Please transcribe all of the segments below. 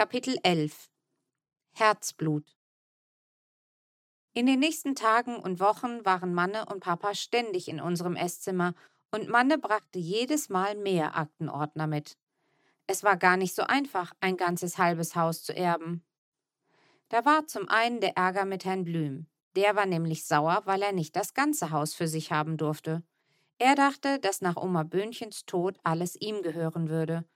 Kapitel 11 Herzblut In den nächsten Tagen und Wochen waren Manne und Papa ständig in unserem Esszimmer und Manne brachte jedes Mal mehr Aktenordner mit. Es war gar nicht so einfach, ein ganzes halbes Haus zu erben. Da war zum einen der Ärger mit Herrn Blüm. Der war nämlich sauer, weil er nicht das ganze Haus für sich haben durfte. Er dachte, dass nach Oma Böhnchens Tod alles ihm gehören würde.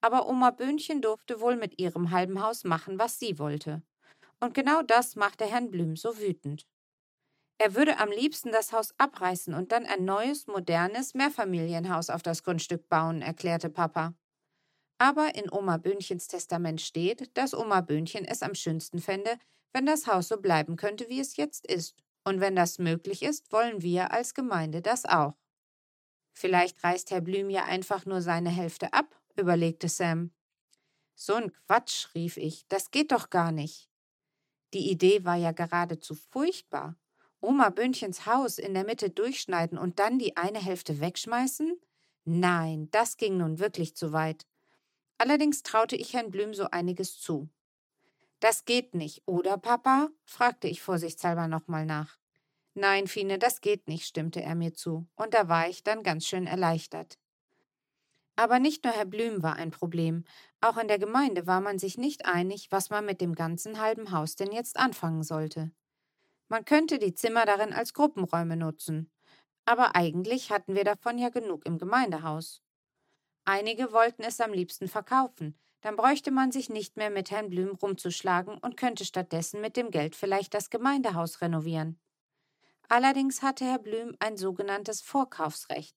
Aber Oma Böhnchen durfte wohl mit ihrem halben Haus machen, was sie wollte. Und genau das machte Herrn Blüm so wütend. Er würde am liebsten das Haus abreißen und dann ein neues, modernes Mehrfamilienhaus auf das Grundstück bauen, erklärte Papa. Aber in Oma Böhnchens Testament steht, dass Oma Böhnchen es am schönsten fände, wenn das Haus so bleiben könnte, wie es jetzt ist. Und wenn das möglich ist, wollen wir als Gemeinde das auch. Vielleicht reißt Herr Blüm ja einfach nur seine Hälfte ab, überlegte Sam. So ein Quatsch, rief ich, das geht doch gar nicht. Die Idee war ja geradezu furchtbar. Oma Böhnchens Haus in der Mitte durchschneiden und dann die eine Hälfte wegschmeißen? Nein, das ging nun wirklich zu weit. Allerdings traute ich Herrn Blüm so einiges zu. Das geht nicht, oder, Papa? fragte ich vorsichtshalber nochmal nach. Nein, Fine, das geht nicht, stimmte er mir zu, und da war ich dann ganz schön erleichtert. Aber nicht nur Herr Blüm war ein Problem, auch in der Gemeinde war man sich nicht einig, was man mit dem ganzen halben Haus denn jetzt anfangen sollte. Man könnte die Zimmer darin als Gruppenräume nutzen, aber eigentlich hatten wir davon ja genug im Gemeindehaus. Einige wollten es am liebsten verkaufen, dann bräuchte man sich nicht mehr mit Herrn Blüm rumzuschlagen und könnte stattdessen mit dem Geld vielleicht das Gemeindehaus renovieren. Allerdings hatte Herr Blüm ein sogenanntes Vorkaufsrecht.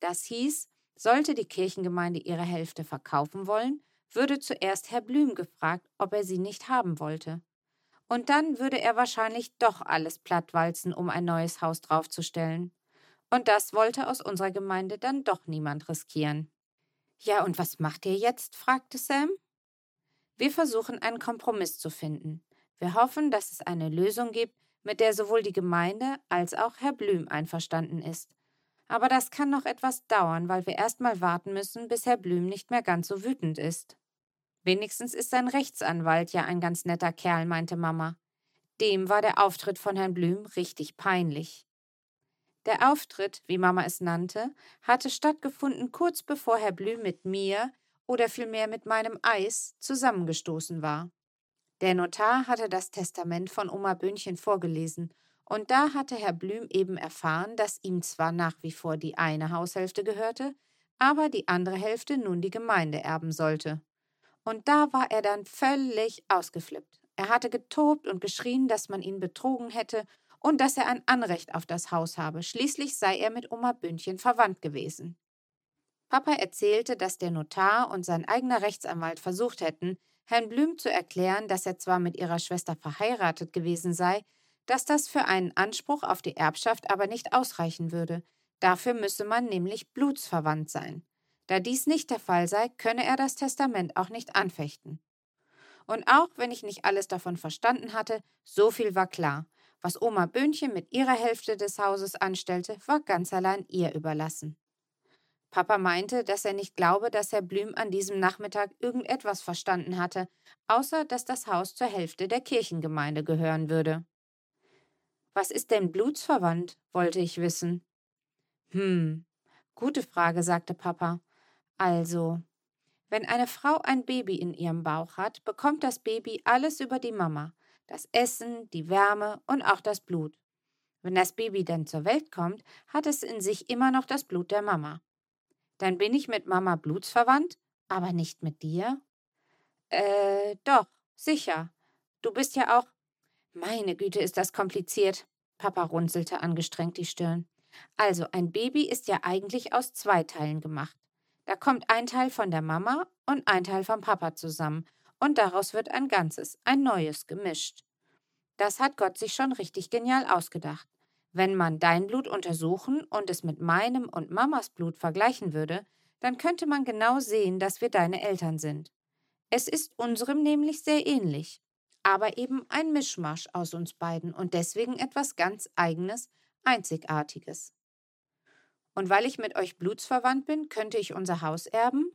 Das hieß, sollte die Kirchengemeinde ihre Hälfte verkaufen wollen, würde zuerst Herr Blüm gefragt, ob er sie nicht haben wollte. Und dann würde er wahrscheinlich doch alles plattwalzen, um ein neues Haus draufzustellen. Und das wollte aus unserer Gemeinde dann doch niemand riskieren. Ja, und was macht ihr jetzt? fragte Sam. Wir versuchen einen Kompromiss zu finden. Wir hoffen, dass es eine Lösung gibt, mit der sowohl die Gemeinde als auch Herr Blüm einverstanden ist. Aber das kann noch etwas dauern, weil wir erst mal warten müssen, bis Herr Blüm nicht mehr ganz so wütend ist. Wenigstens ist sein Rechtsanwalt ja ein ganz netter Kerl, meinte Mama. Dem war der Auftritt von Herrn Blüm richtig peinlich. Der Auftritt, wie Mama es nannte, hatte stattgefunden kurz bevor Herr Blüm mit mir oder vielmehr mit meinem Eis zusammengestoßen war. Der Notar hatte das Testament von Oma Böhnchen vorgelesen, und da hatte Herr Blüm eben erfahren, dass ihm zwar nach wie vor die eine Haushälfte gehörte, aber die andere Hälfte nun die Gemeinde erben sollte. Und da war er dann völlig ausgeflippt. Er hatte getobt und geschrien, dass man ihn betrogen hätte und dass er ein Anrecht auf das Haus habe. Schließlich sei er mit Oma Bündchen verwandt gewesen. Papa erzählte, dass der Notar und sein eigener Rechtsanwalt versucht hätten, Herrn Blüm zu erklären, dass er zwar mit ihrer Schwester verheiratet gewesen sei, dass das für einen Anspruch auf die Erbschaft aber nicht ausreichen würde. Dafür müsse man nämlich blutsverwandt sein. Da dies nicht der Fall sei, könne er das Testament auch nicht anfechten. Und auch wenn ich nicht alles davon verstanden hatte, so viel war klar. Was Oma Böhnchen mit ihrer Hälfte des Hauses anstellte, war ganz allein ihr überlassen. Papa meinte, dass er nicht glaube, dass Herr Blüm an diesem Nachmittag irgendetwas verstanden hatte, außer dass das Haus zur Hälfte der Kirchengemeinde gehören würde. Was ist denn blutsverwandt? wollte ich wissen. Hm, gute Frage, sagte Papa. Also, wenn eine Frau ein Baby in ihrem Bauch hat, bekommt das Baby alles über die Mama, das Essen, die Wärme und auch das Blut. Wenn das Baby dann zur Welt kommt, hat es in sich immer noch das Blut der Mama. Dann bin ich mit Mama blutsverwandt, aber nicht mit dir? Äh, doch, sicher. Du bist ja auch. Meine Güte, ist das kompliziert. Papa runzelte angestrengt die Stirn. Also, ein Baby ist ja eigentlich aus zwei Teilen gemacht. Da kommt ein Teil von der Mama und ein Teil vom Papa zusammen, und daraus wird ein Ganzes, ein neues gemischt. Das hat Gott sich schon richtig genial ausgedacht. Wenn man dein Blut untersuchen und es mit meinem und Mamas Blut vergleichen würde, dann könnte man genau sehen, dass wir deine Eltern sind. Es ist unserem nämlich sehr ähnlich, aber eben ein Mischmasch aus uns beiden und deswegen etwas ganz Eigenes, Einzigartiges. Und weil ich mit euch blutsverwandt bin, könnte ich unser Haus erben?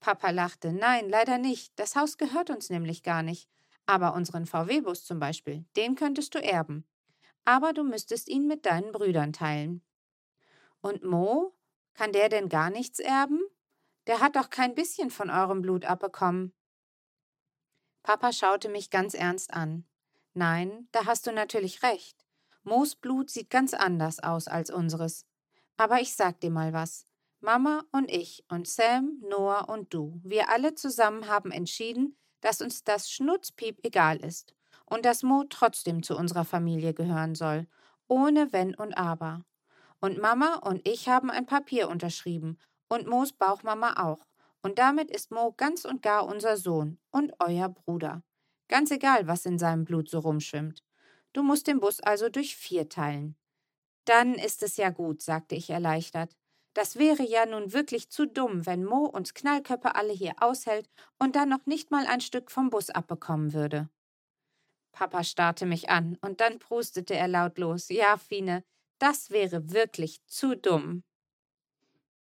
Papa lachte. Nein, leider nicht. Das Haus gehört uns nämlich gar nicht. Aber unseren VW-Bus zum Beispiel, den könntest du erben. Aber du müsstest ihn mit deinen Brüdern teilen. Und Mo? Kann der denn gar nichts erben? Der hat doch kein bisschen von eurem Blut abbekommen. Papa schaute mich ganz ernst an. Nein, da hast du natürlich recht. Moos Blut sieht ganz anders aus als unseres. Aber ich sag dir mal was. Mama und ich und Sam, Noah und du, wir alle zusammen haben entschieden, dass uns das Schnutzpiep egal ist und dass Mo trotzdem zu unserer Familie gehören soll, ohne Wenn und Aber. Und Mama und ich haben ein Papier unterschrieben und Moos Bauchmama auch. Und damit ist Mo ganz und gar unser Sohn und euer Bruder. Ganz egal, was in seinem Blut so rumschwimmt. Du musst den Bus also durch vier teilen. Dann ist es ja gut, sagte ich erleichtert. Das wäre ja nun wirklich zu dumm, wenn Mo uns Knallköpfe alle hier aushält und dann noch nicht mal ein Stück vom Bus abbekommen würde. Papa starrte mich an und dann prustete er lautlos. Ja, Fine, das wäre wirklich zu dumm.